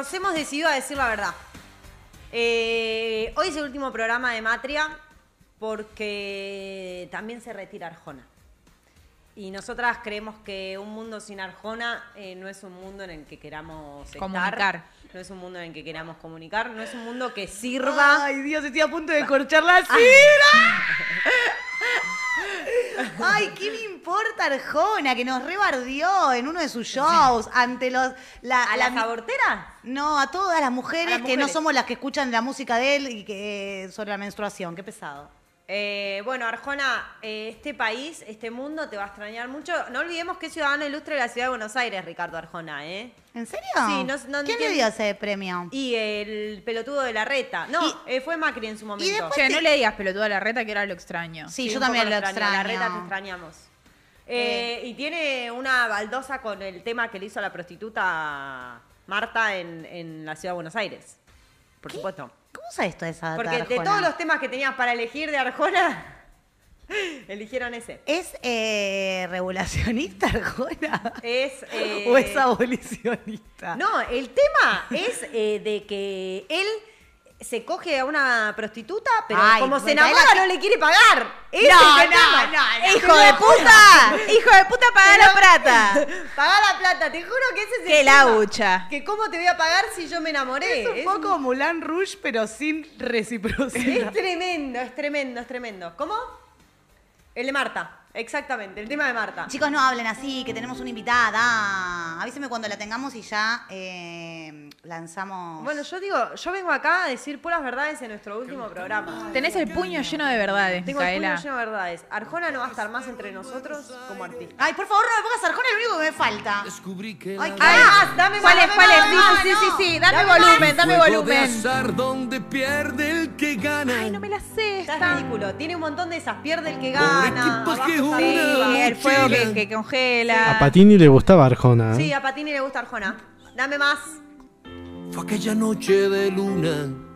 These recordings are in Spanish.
nos hemos decidido a decir la verdad. Eh, hoy es el último programa de Matria porque también se retira Arjona. Y nosotras creemos que un mundo sin Arjona eh, no es un mundo en el que queramos estar. Comunicar. No es un mundo en el que queramos comunicar. No es un mundo que sirva. Ay, Dios, estoy a punto de corchar la sira. Ay, ¿qué me importa Arjona que nos rebardió en uno de sus shows ante los la, ¿A la las aborteras? no, a todas las mujeres, A las que no mujeres. somos las que escuchan la música de él y que sobre la menstruación, qué pesado. Eh, bueno, Arjona, eh, este país, este mundo te va a extrañar mucho. No olvidemos que es ciudadano ilustre de la ciudad de Buenos Aires, Ricardo Arjona, ¿eh? ¿En serio? Sí, no- no ¿Quién le dio ese premio? Y el pelotudo de la reta. No, Y- eh, fue Macri en su momento. después- Che, no le digas pelotudo a la reta que era lo extraño. Sí, yo también lo extraño. La reta te extrañamos. Eh, y tiene una baldosa con el tema que le hizo la prostituta Marta en, en la ciudad de Buenos Aires. Por supuesto. ¿Cómo sabes toda esa data Porque de Arjona? todos los temas que tenías para elegir de Arjona, eligieron ese. ¿Es eh, regulacionista Arjona? Es. eh, ¿O es abolicionista? No, el tema es eh, de que él se coge a una prostituta, pero Ay, como se enamora la- no le quiere pagar. Ese No, es no, no, ¡Hijo de puta! ¡Hijo de puta, paga la plata! Pagá la plata, te juro que ese es el ¡Qué tema. laucha! Que cómo te voy a pagar si yo me enamoré. Es un poco Moulin Rouge, pero sin reciprocidad. Es tremendo, es tremendo, es tremendo. ¿Cómo? El de Marta, exactamente, el tema de Marta. Chicos, no hablen así, que tenemos una invitada. Avíseme cuando la tengamos y ya eh, lanzamos. Bueno, yo digo, yo vengo acá a decir puras verdades en nuestro último programa. Tenés el puño lleno de verdades, Tengo el puño Micaela. lleno de verdades. Arjona no va a estar más entre nosotros como artista. Ay, por favor, no me pongas Arjona, es lo único que me falta. Descubrí que Ay, qué- Ay, más, dame más, ¿Cuál es? dame ¿Cuál es? Sí, sí, sí, no. sí, sí. Dame Dame volumen, dame Juego de volumen. azar donde pierde el que gana. Ay, no me la sé Está esta. ridículo. Tiene un montón de esas. Pierde el que Por gana. equipos abajo que está una. Sí, el fuego que, que congela. A Patini le gustaba Arjona. ¿eh? Sí, a Patini le gusta Arjona. Dame más. Fue aquella noche de luna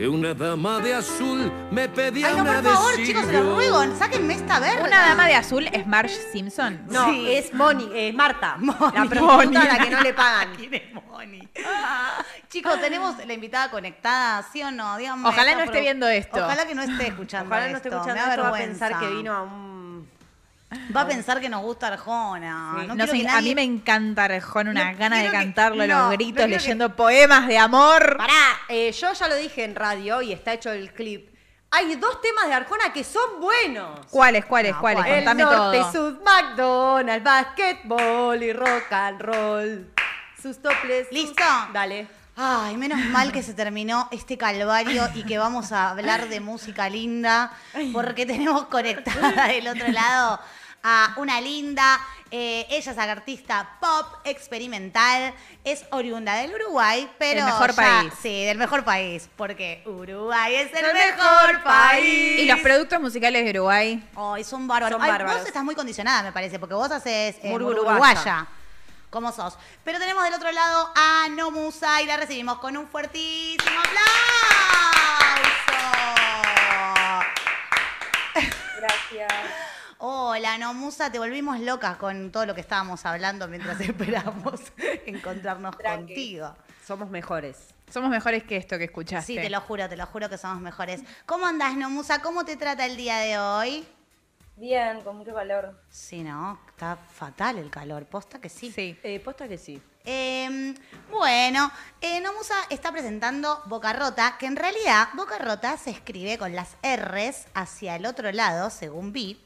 que una dama de azul me pedía Ay, no, una por favor, chicos, se los ruego, sáquenme esta verga. Una dama de azul es Marge Simpson. No, Sí. es Moni, es Marta. Moni. La prostituta Moni. a la que no le pagan. ¿Quién es Moni? Chicos, tenemos la invitada conectada, ¿sí o no? Díganme Ojalá no esté viendo esto. Ojalá que no esté escuchando Ojalá no esté esto, escuchando me da esto, va a vergüenza. pensar que vino a un... Va a pensar que nos gusta Arjona. Sí. No, No quiero sé, que a mí me encanta Arjona, una No gana de que- cantarlo no, los gritos, que- leyendo poemas de amor. Pará, eh, yo ya lo dije en radio y está hecho el clip. Hay dos temas de Arjona que son buenos. ¿Cuáles, cuáles, cuáles? ¿cuál? Contame norte, todo. Sud, McDonald's, basketball y rock and roll. Sus toples. sus- ¿Listo? Dale. Ay, menos mal que se terminó este calvario y que vamos a hablar de música linda, porque tenemos conectada del otro lado a una linda. eh, ella es artista pop experimental, es oriunda del Uruguay, pero El mejor ya- país. Sí, del mejor país, porque Uruguay es el, mejor país. Y los productos musicales de Uruguay. Ay, son bárbaros. Son Ay, bárbaros. Vos estás muy condicionada, me parece, porque vos haces eh, uruguaya. uruguaya. Como sos. Pero tenemos del otro lado a Nomusa y la recibimos con un fuertísimo aplauso. Gracias. Hola, Nomusa, te volvimos locas con todo lo que estábamos hablando mientras esperamos encontrarnos Tranqui. contigo. Somos mejores. Somos mejores que esto que escuchaste. Sí, te lo juro, te lo juro que somos mejores. ¿Cómo andás, Nomusa? ¿Cómo te trata el día de hoy? Bien, con mucho calor. Sí, no, está fatal el calor, posta que sí. Sí. Eh, posta que sí. Eh, bueno, eh, Nomusa está presentando Boca Rota, que en realidad Boca Rota se escribe con las R's hacia el otro lado, según vi.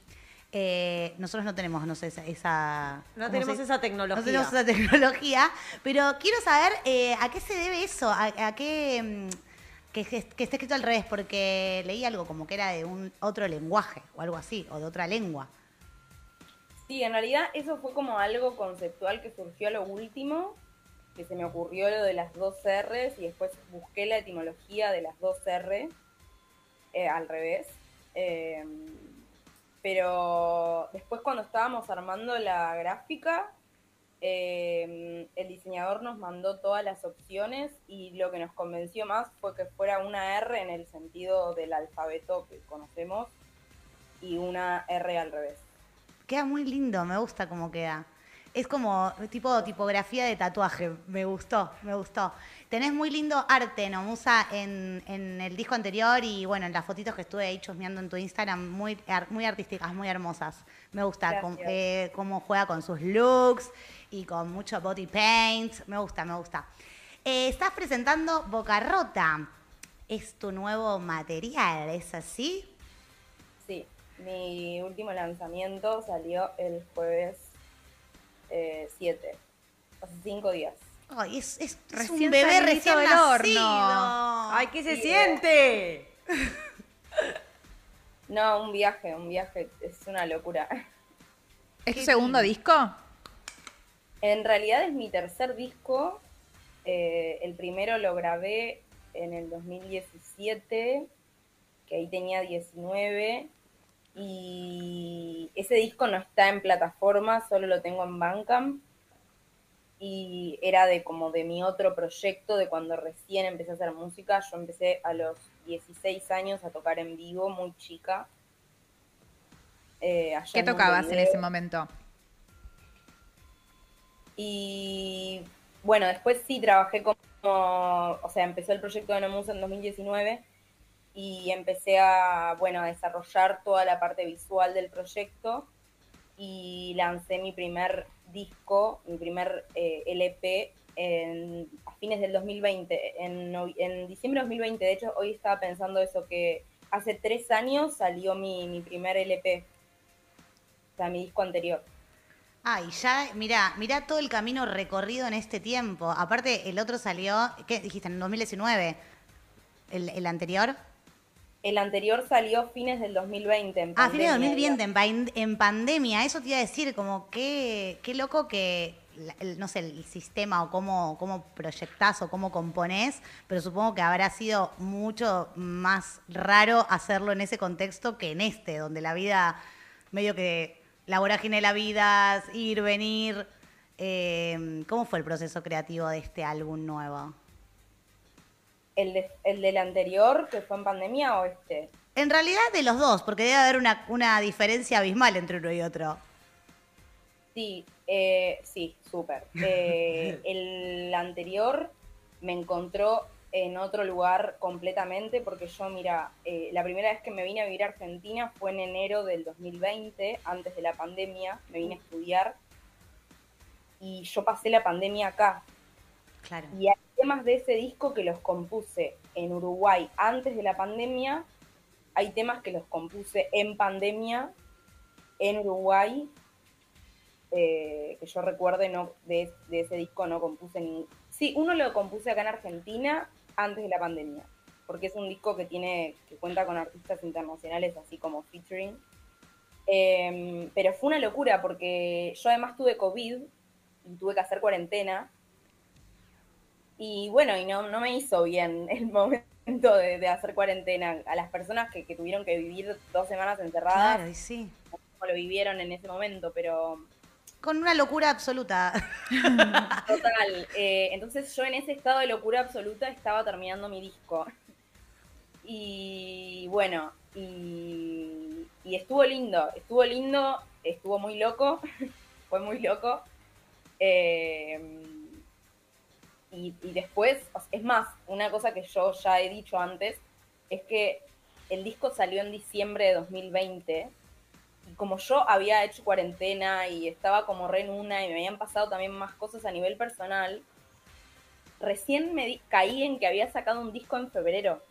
Eh, nosotros no tenemos, no sé, esa... esa No ¿cómo tenemos se- esa tecnología. No tenemos esa tecnología, pero quiero saber eh, a qué se debe eso, a, a qué... mm, que, que esté escrito al revés, porque leí algo como que era de un otro lenguaje o algo así, o de otra lengua. Sí, en realidad eso fue como algo conceptual que surgió a lo último, que se me ocurrió lo de las dos R's y después busqué la etimología de las dos R eh, al revés. Eh, pero después cuando estábamos armando la gráfica, eh, el diseñador nos mandó todas las opciones y lo que nos convenció más fue que fuera una R en el sentido del alfabeto que conocemos y una R al revés. Queda muy lindo, me gusta cómo queda. Es como tipo tipografía de tatuaje. Me gustó, me gustó. Tenés muy lindo arte, ¿no, Musa? En, en el disco anterior y bueno, en las fotitos que estuve ahí chusmeando en tu Instagram, muy, muy artísticas, muy hermosas. Me gusta com- eh, cómo juega con sus looks y con mucho body paint. Me gusta, me gusta. Eh, estás presentando Boca Rota. Es tu nuevo material, ¿es así? Sí, mi último lanzamiento salió el jueves eh, 7, hace cinco días. Ay, es, es- es un Recién bebé recién del nacido. horno. ¡Ay, qué se Sí, siente! No, un viaje, un viaje, es una locura. ¿Es tu segundo disco? En realidad es mi tercer disco. eh, el primero lo grabé en el 2017, que ahí tenía 19. Y ese disco no está en plataforma, solo lo tengo en Bandcamp. Y era de como de mi otro proyecto, de cuando recién empecé a hacer música. Yo empecé a los 16 años a tocar en vivo, muy chica. Eh, allá ¿Qué en tocabas en ese momento? Y bueno, después sí trabajé como, o sea, empezó el proyecto de Nomusa en 2019 y empecé a, bueno, a desarrollar toda la parte visual del proyecto y lancé mi primer disco, mi primer eh, LP a fines del 2020, en, en diciembre de 2020. De hecho, hoy estaba pensando eso, que hace tres años salió mi, mi primer LP, o sea, mi disco anterior. Ay, ya, mira, mira todo el camino recorrido en este tiempo. Aparte, el otro salió, ¿qué dijiste? En 2019. ¿El, el anterior? El anterior salió fines del 2020. En Ah, fines de pandemia, 2020, en, pandemia. Eso te iba a decir, como qué, qué loco que, el- no sé, el sistema o cómo, cómo proyectás o cómo componés, pero supongo que habrá sido mucho más raro hacerlo en ese contexto que en este, donde la vida, medio que la vorágine de la vida, ir, venir. Eh, ¿Cómo fue el proceso creativo de este álbum nuevo? El, de- el del anterior, que fue en pandemia, o este. En realidad de los dos, porque debe haber una, una diferencia abismal entre uno y otro. Sí, eh, sí, súper. Eh, el anterior me encontró en otro lugar completamente, porque yo, mira, eh, la primera vez que me vine a vivir a Argentina fue en enero del 2020, antes de la pandemia, me vine a estudiar. Y yo pasé la pandemia acá, Claro. Y temas de ese disco que los compuse en Uruguay antes de la pandemia. Hay temas que los compuse en pandemia en Uruguay. eh, que yo recuerde, no, de, ese disco no compuse ni. Sí, uno lo compuse acá en Argentina antes de la pandemia. Porque es un disco que tiene, que cuenta con artistas internacionales, así como featuring. Em, pero fue una locura porque yo además tuve COVID y tuve que hacer cuarentena. Y bueno, y no, no me hizo bien el momento de, de hacer cuarentena. A las personas que, que tuvieron que vivir dos semanas encerradas, Claro, y sí. como lo vivieron en ese momento, pero Con una locura absoluta. total. eh, entonces yo en ese estado de locura absoluta estaba terminando mi disco. Y bueno, y, y estuvo lindo, estuvo lindo, estuvo muy loco, fue muy loco. Eh, y, y después, es más, una cosa que yo ya he dicho antes, es que el disco salió en diciembre de 2020 y como yo había hecho cuarentena y estaba como re en una y me habían pasado también más cosas a nivel personal, recién me di- caí en que había sacado un disco en febrero.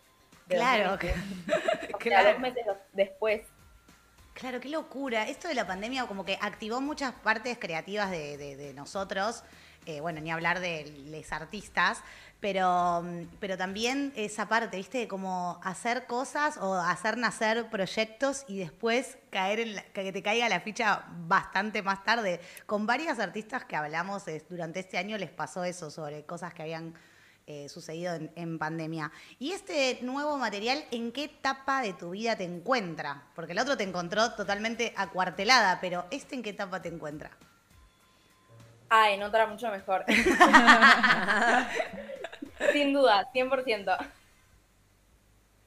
Claro, 2020. O sea, claro. dos meses después. Claro, qué locura. Esto de la pandemia como que activó muchas partes creativas de, de- de nosotros. Eh, bueno, ni hablar de los artistas, pero, mm, pero también esa parte, ¿viste? De como hacer cosas o hacer nacer proyectos y después caer en la- que te caiga la ficha bastante más tarde. Con varias artistas que hablamos durante este año les pasó eso, sobre cosas que habían eh, sucedido en, en pandemia. ¿Y este nuevo material en qué etapa de tu vida te encuentra? Porque el otro te encontró totalmente acuartelada, pero ¿este en qué etapa te encuentra? Ah, en otra mucho mejor. Sin duda, 100%.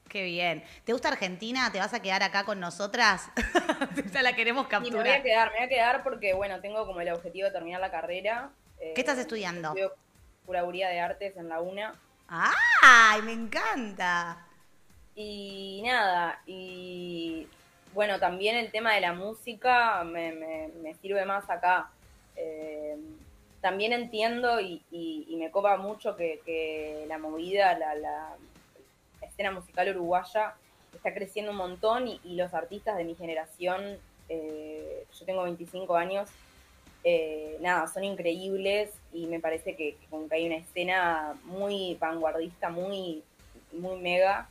Qué bien. ¿Te gusta Argentina? ¿Te vas a quedar acá con nosotras? ya la queremos Y me voy a capturar. quedar, me voy a quedar porque, bueno, tengo como el objetivo de terminar la carrera. Eh, ¿Qué estás estudiando? Estudio curaduría de artes en la UNA. ¡Ay, me encanta! Y nada, y bueno, también el tema de la música me, me- me sirve más acá. Eh, también entiendo y, me copa mucho que, la movida, la, la escena musical uruguaya está creciendo un montón y, y los artistas de mi generación, eh, yo tengo 25 años, eh, nada, son increíbles y me parece que, que como que hay una escena muy vanguardista, muy, muy mega.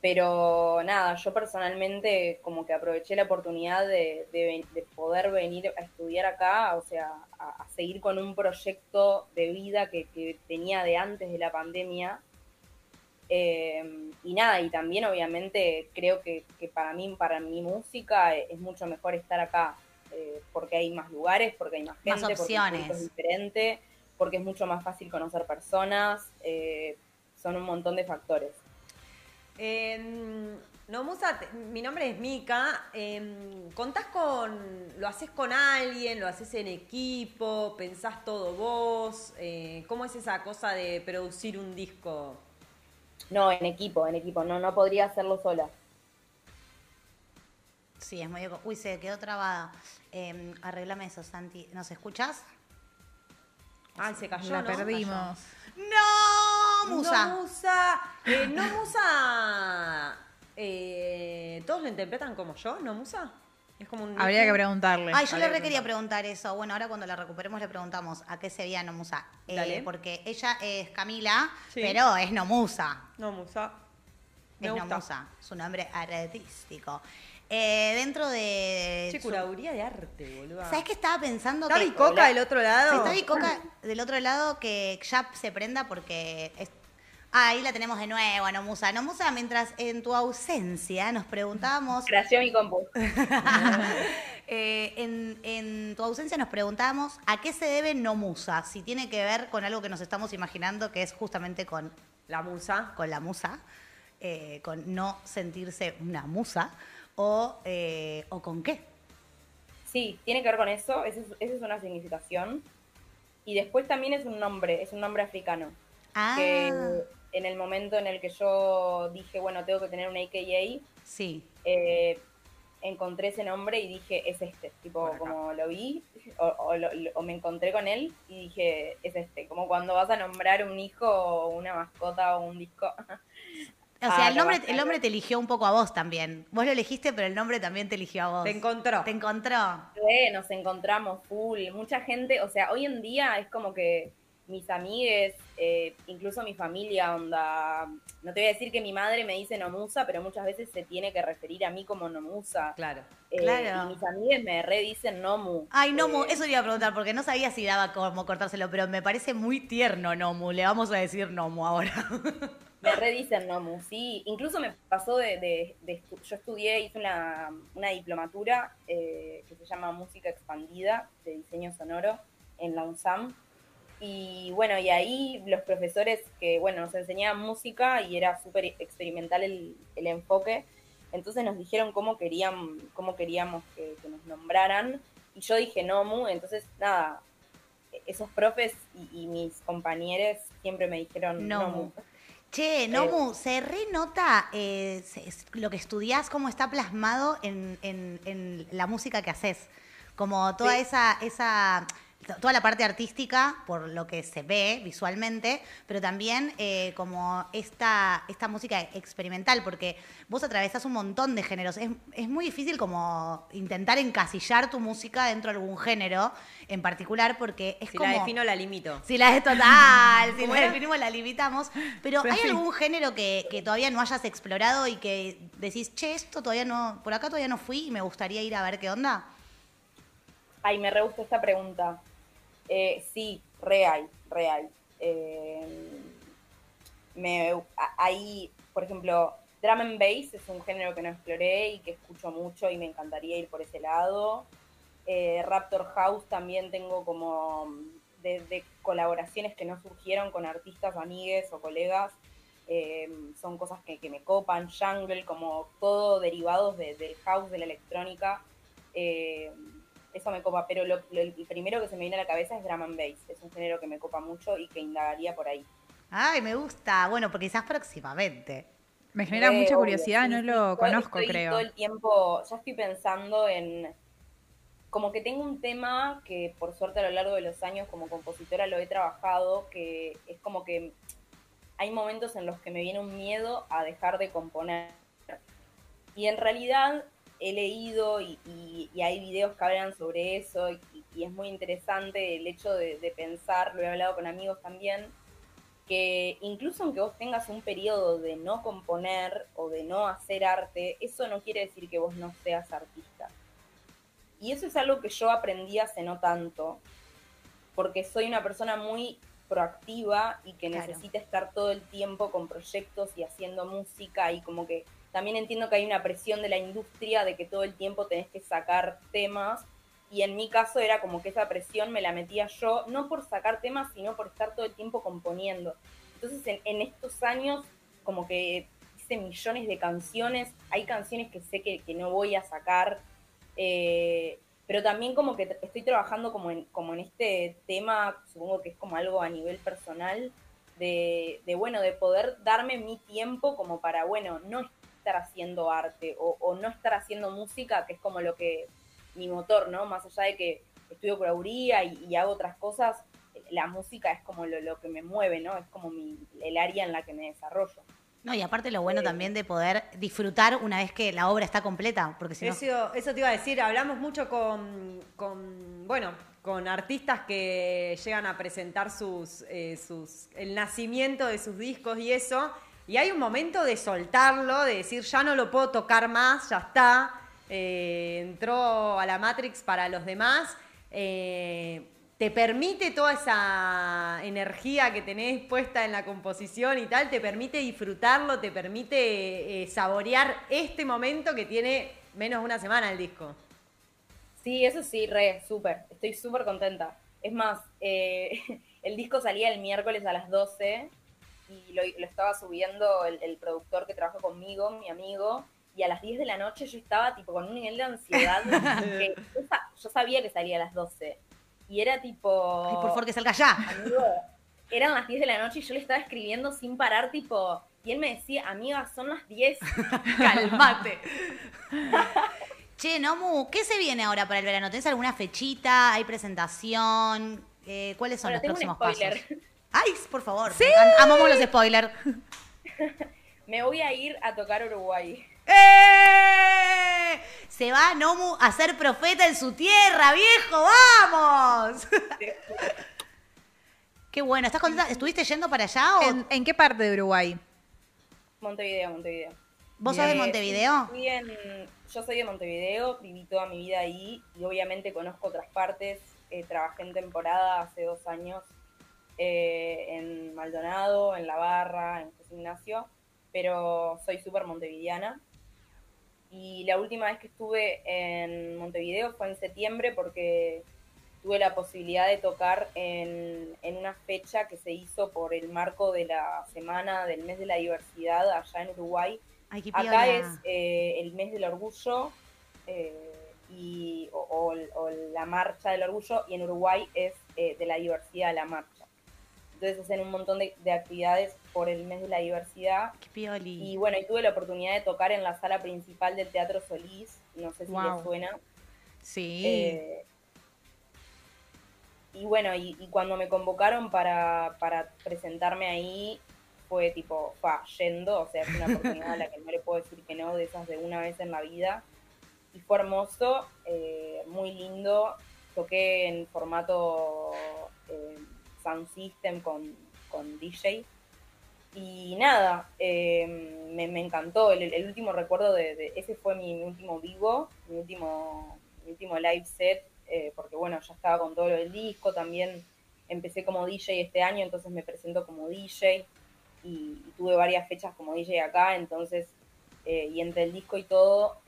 Pero nada, yo personalmente como que aproveché la oportunidad de, de ven- de poder venir a estudiar acá, o sea, a, a seguir con un proyecto de vida que, que tenía de antes de la pandemia. Eh, y nada, y también obviamente creo que, que para mí, para mi música, es mucho mejor estar acá, eh, porque hay más lugares, porque hay más Más gente, porque público opciones. es diferente, porque es mucho más fácil conocer personas, eh, son un montón de factores. Eh, no, Musa, te- mi nombre es Mika. Eh, ¿Contás con. ¿Lo haces con alguien? ¿Lo haces en equipo? ¿Pensás todo vos? Eh, ¿Cómo es esa cosa de producir un disco? No, en equipo, en equipo, no, no podría hacerlo sola. Sí, es co- Uy, se quedó trabada. Eh, arreglame eso, Santi. ¿Nos escuchás? Ay, se cayó. La ¿no? perdimos. ¡No, Musa! No, Musa. Eh, no, Musa. Eh, ¿Todos lo interpretan como yo? ¿No, Musa? Es como un. Habría que preguntarle. Ay, yo le re que quería preguntar eso. Bueno, ahora cuando la recuperemos le preguntamos a qué se veía Nomusa. Eh, Dale. porque ella es Camila, Sí. pero es Nomusa. No, Musa. Me Es gusta. Nomusa, su nombre artístico. Eh, dentro de... Che, curaduría de arte, boludo. ¿Sabes qué estaba pensando? ¿Está que... Bicoca del otro lado? Está Bicoca del otro lado que ya se prenda porque... es- Ah, ahí la tenemos de nuevo, a Nomusa. Nomusa, mientras en tu ausencia nos preguntábamos... Creación mi compu. Eh, en, en tu ausencia nos preguntábamos a qué se debe Nomusa, si tiene que ver con algo que nos estamos imaginando que es justamente con, La Musa. con la musa, eh, con no sentirse una musa, o, eh, o con qué. Sí, tiene que ver con eso, esa es, es una significación. Y después también es un nombre, es un nombre africano. Ah, Que en el momento en el que yo dije, bueno, tengo que tener un AKA, sí. eh, encontré ese nombre y dije, es este. Tipo, como lo vi, o, o lo- lo- o me encontré con él y dije, es este. Como cuando vas a nombrar un hijo o una mascota o un disco. O sea, Ah, el, nombre, capaz, el nombre te eligió un poco a vos también. Vos lo elegiste, pero el nombre también te eligió a vos. Te encontró. Te encontró. Re, nos encontramos full. Mucha gente, o sea, hoy en día es como que mis amigues, eh, incluso mi familia, onda. No te voy a decir que mi madre me dice Nomusa, pero muchas veces se tiene que referir a mí como Nomusa. Claro. Eh, Claro. Y mis amigues me re dicen Nomu. Ay, Nomu, Eh, eso le iba a preguntar, porque no sabía si daba como cortárselo, pero me parece muy tierno, Nomu. Le vamos a decir Nomu ahora. Me redicen Nomu, sí. Incluso me pasó de, de- de yo estudié, hice una, una diplomatura eh, que se llama Música Expandida de Diseño Sonoro en la UNSAM. Y bueno, y ahí los profesores que, bueno, nos enseñaban música y era súper experimental el, el enfoque. Entonces nos dijeron cómo, querían, cómo queríamos que, que nos nombraran. Y yo dije Nomu, entonces nada, esos profes y, y mis compañeros siempre me dijeron Nomu. Nomu. Che, Nomu, se renota eh, lo que estudiás, cómo está plasmado en, en- en la música que haces. Como toda Sí. esa, esa, toda la parte artística, por lo que se ve visualmente, pero también eh, como esta, esta música experimental, porque vos atravesás un montón de géneros. Es, es muy difícil como intentar encasillar tu música dentro de algún género en particular, porque es Si como... la defino, la limito. Si la es total, si ¿Cómo la definimos, la limitamos. Pero Pero ¿hay sí. algún género que, que todavía no hayas explorado y que decís, che, esto todavía no, por acá todavía no fui y me gustaría ir a ver qué onda? Ay, me re esta pregunta. Eh, sí, re hay. Eh, me, por ejemplo, drum and bass es un género que no exploré y que escucho mucho y me encantaría ir por ese lado. Eh, Raptor House también tengo como de, de colaboraciones que no surgieron con artistas, amigues o colegas. son cosas que, que me copan, jungle, como todo derivados de- del house, de la electrónica. Eso me copa, pero lo, lo- el primero que se me viene a la cabeza es drum and bass. Es un género que me copa mucho y que indagaría por ahí. Ay, me gusta. Bueno, porque quizás próximamente. Me genera mucha obvio, curiosidad, sí, no lo conozco, estoy creo. Todo el tiempo, ya estoy pensando en. Como que tengo un tema que, por suerte, a lo largo de los años como compositora lo he trabajado, que es como que hay momentos en los que me viene un miedo a dejar de componer. Y en realidad he leído y, y- y hay videos que hablan sobre eso y, y es muy interesante el hecho de, de pensar, lo he hablado con amigos también, que incluso aunque vos tengas un periodo de no componer o de no hacer arte, eso no quiere decir que vos no seas artista. Y eso es algo que yo aprendí hace no tanto, porque soy una persona muy proactiva y que Claro. necesita estar todo el tiempo con proyectos y haciendo música y como que también entiendo que hay una presión de la industria de que todo el tiempo tenés que sacar temas y en mi caso era como que esa presión me la metía yo, no por sacar temas, sino por estar todo el tiempo componiendo. Entonces en, en estos años como que hice millones de canciones, hay canciones que sé que, no voy a sacar, eh, pero también como que estoy trabajando como en, como en este tema, supongo que es como algo a nivel personal, de, de, bueno, de poder darme mi tiempo como para, bueno, no estar haciendo arte o, o no estar haciendo música, que es como lo que mi motor, ¿no? Más allá de que estudio curaduría y, y hago otras cosas, la música es como lo, lo que me mueve, ¿no? Es como mi, el área en la que me desarrollo. No, y aparte lo bueno también de poder disfrutar una vez que la obra está completa, porque si no... Eso, eso te iba a decir, hablamos mucho con, con, bueno, con artistas que llegan a presentar sus, eh, sus, el nacimiento de sus discos y eso, y hay un momento de soltarlo, de decir, ya no lo puedo tocar más, ya está, eh, entró a la Matrix para los demás, eh, te permite toda esa energía que tenés puesta en la composición y tal, te permite disfrutarlo, te permite eh, saborear este momento que tiene menos de una semana el disco. Sí, eso sí, re, súper. Estoy súper contenta. Es más, el disco salía el miércoles a las 12 y lo, lo estaba subiendo el, el productor que trabaja conmigo, mi amigo, y a las 10 de la noche yo estaba tipo con un nivel de ansiedad que yo, yo sabía que salía a las 12. Y era tipo... Ay, por favor, que salga ya. Amigo, eran las 10 de la noche y yo le estaba escribiendo sin parar, tipo... Y él me decía, amiga, son las 10. Calmate. che, Nomu, ¿qué se viene ahora para el verano? ¿Tenés alguna fechita? ¿Hay presentación? Eh, ¿Cuáles son Bueno, los tengo próximos un spoiler. pasos? Ay, por favor. me encanta. Amamos los spoilers. Me voy a ir a tocar Uruguay. ¡Eh! Se va Nomu a ser profeta en su tierra, viejo, vamos. Qué bueno, ¿estás contenta? ¿Estuviste yendo para allá o ¿En, en qué parte de Uruguay? Montevideo, Montevideo. vos sos de Montevideo? en- yo soy de Montevideo, viví toda mi vida ahí y obviamente conozco otras partes. Eh, trabajé en temporada hace dos años eh, en Maldonado, en La Barra, en José Ignacio, pero soy súper montevideana. Y la última vez que estuve en Montevideo fue en septiembre porque tuve la posibilidad de tocar en, en una fecha que se hizo por el marco de la semana del mes de la diversidad allá en Uruguay. Ay, Acá es eh, el mes del orgullo eh, y, o, o- o la marcha del orgullo y en Uruguay es eh, de la diversidad la marcha. Entonces hacen un montón de, de actividades por el mes de la diversidad Qué pioli. y bueno, y tuve la oportunidad de tocar en la sala principal del Teatro Solís, no sé si Wow. les suena. Sí. Eh, y bueno, y, y cuando me convocaron para, para presentarme ahí, fue tipo, fa, yendo, o sea, es una oportunidad a la que no le puedo decir que no, de esas de una vez en la vida. Y fue hermoso, eh, muy lindo. Toqué en formato eh, Sound System con, con DJ. Y nada, eh, me, encantó. El, último recuerdo de, ese fue mi, último vivo, mi último, mi último live set, eh, porque bueno, ya estaba con todo lo del disco. También empecé como DJ este año, entonces me presento como DJ y, tuve varias fechas como DJ acá, entonces, eh, y entre el disco y todo,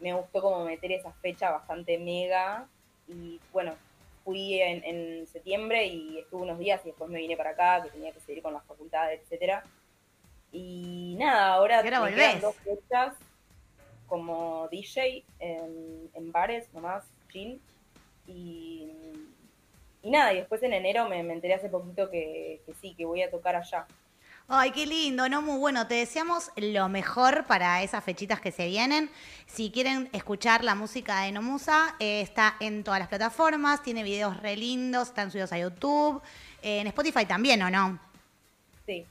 me gustó como meter esa fecha bastante mega. Y bueno, fui en, en septiembre y estuve unos días y después me vine para acá, que tenía que seguir con las facultades, etcétera. Y nada, ahora volvés. dos fechas como DJ en, en bares nomás, chill. Y, y nada, y después en enero me, me enteré hace poquito que, que sí, que voy a tocar allá. Ay, qué lindo, no muy bueno. Te deseamos lo mejor para esas fechitas que se vienen. Si quieren escuchar la música de Nomusa, eh, está en todas las plataformas, tiene videos re lindos, están subidos a YouTube, eh, en Spotify también, ¿o no? Sí.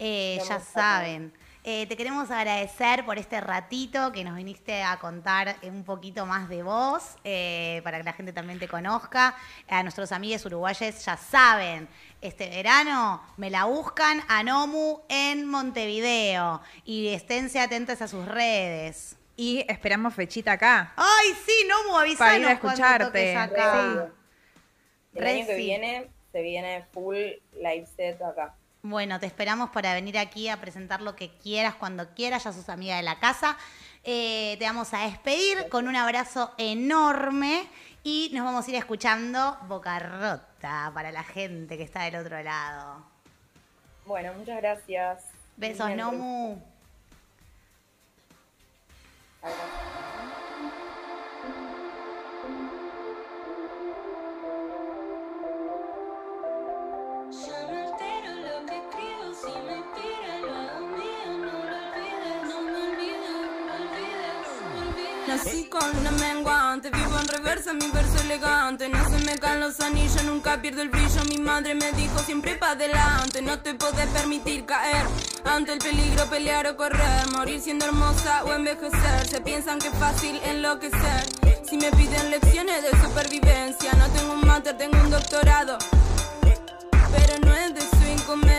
Eh, ya saben. Eh, te queremos agradecer por este ratito que nos viniste a contar un poquito más de vos, eh, para que la gente también te conozca. A nuestros amigos uruguayes ya saben, este verano me la buscan a Nomu en Montevideo y esténse atentas a sus redes. Y esperamos fechita acá. Ay, sí, Nomu, avisanos Para ir a cuando escucharte. acá. El año que viene se viene full live set acá. Bueno, te esperamos para venir aquí a presentar lo que quieras, cuando quieras, ya sos amiga de la casa. Eh, te vamos a despedir con un abrazo enorme y nos vamos a ir escuchando Boca Rota para la gente que está del otro lado. Bueno, muchas gracias. Besos, Nomu. mi verso elegante. No se me caen los anillos, nunca pierdo el brillo. Mi madre me dijo siempre para adelante. No te podés permitir caer ante el peligro, pelear o correr. Morir siendo hermosa o envejecer. Se piensan que es fácil enloquecer. Si me piden lecciones de supervivencia, no tengo un máster, tengo un doctorado. Pero no es de su inconveniente.